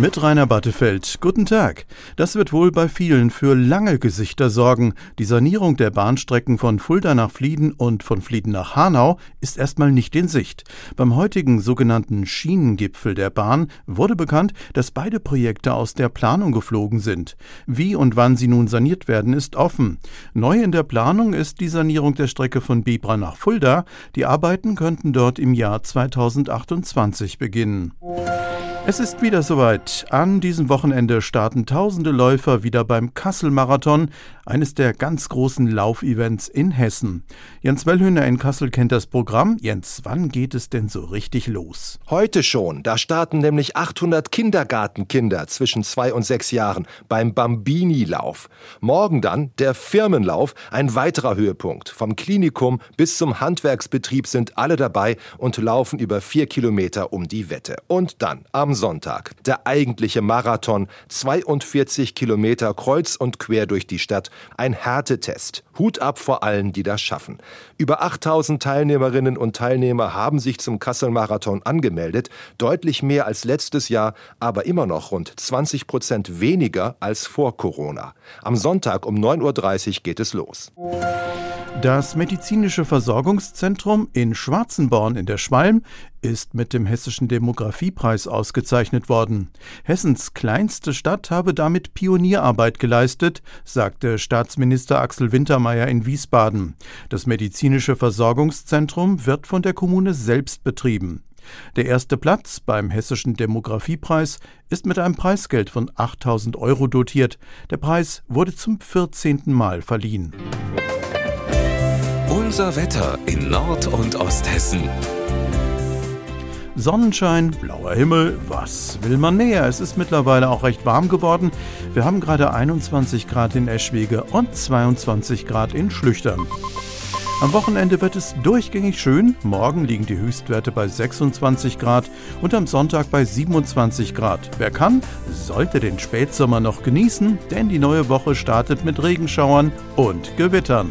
Mit Rainer Battefeld. Guten Tag. Das wird wohl bei vielen für lange Gesichter sorgen. Die Sanierung der Bahnstrecken von Fulda nach Flieden und von Flieden nach Hanau ist erstmal nicht in Sicht. Beim heutigen sogenannten Schienengipfel der Bahn wurde bekannt, dass beide Projekte aus der Planung geflogen sind. Wie und wann sie nun saniert werden, ist offen. Neu in der Planung ist die Sanierung der Strecke von Bibra nach Fulda. Die Arbeiten könnten dort im Jahr 2028 beginnen. Es ist wieder soweit. An diesem Wochenende starten tausende Läufer wieder beim Kassel-Marathon, eines der ganz großen Laufevents in Hessen. Jens Wellhöhner in Kassel kennt das Programm. Jens, wann geht es denn so richtig los? Heute schon. Da starten nämlich 800 Kindergartenkinder zwischen zwei und sechs Jahren beim Bambini-Lauf. Morgen dann der Firmenlauf, ein weiterer Höhepunkt. Vom Klinikum bis zum Handwerksbetrieb sind alle dabei und laufen über vier Kilometer um die Wette. Und dann am am Sonntag. Der eigentliche Marathon, 42 Kilometer kreuz und quer durch die Stadt. Ein Härtetest. Hut ab vor allen, die das schaffen. Über 8000 Teilnehmerinnen und Teilnehmer haben sich zum Kassel-Marathon angemeldet. Deutlich mehr als letztes Jahr, aber immer noch rund 20 Prozent weniger als vor Corona. Am Sonntag um 9.30 Uhr geht es los. Das medizinische Versorgungszentrum in Schwarzenborn in der Schwalm ist mit dem Hessischen Demografiepreis ausgezeichnet worden. Hessens kleinste Stadt habe damit Pionierarbeit geleistet, sagte Staatsminister Axel Wintermeyer in Wiesbaden. Das medizinische Versorgungszentrum wird von der Kommune selbst betrieben. Der erste Platz beim Hessischen Demografiepreis ist mit einem Preisgeld von 8000 Euro dotiert. Der Preis wurde zum 14. Mal verliehen. Unser Wetter in Nord- und Osthessen. Sonnenschein, blauer Himmel, was will man näher? Es ist mittlerweile auch recht warm geworden. Wir haben gerade 21 Grad in Eschwege und 22 Grad in Schlüchtern. Am Wochenende wird es durchgängig schön. Morgen liegen die Höchstwerte bei 26 Grad und am Sonntag bei 27 Grad. Wer kann, sollte den Spätsommer noch genießen, denn die neue Woche startet mit Regenschauern und Gewittern.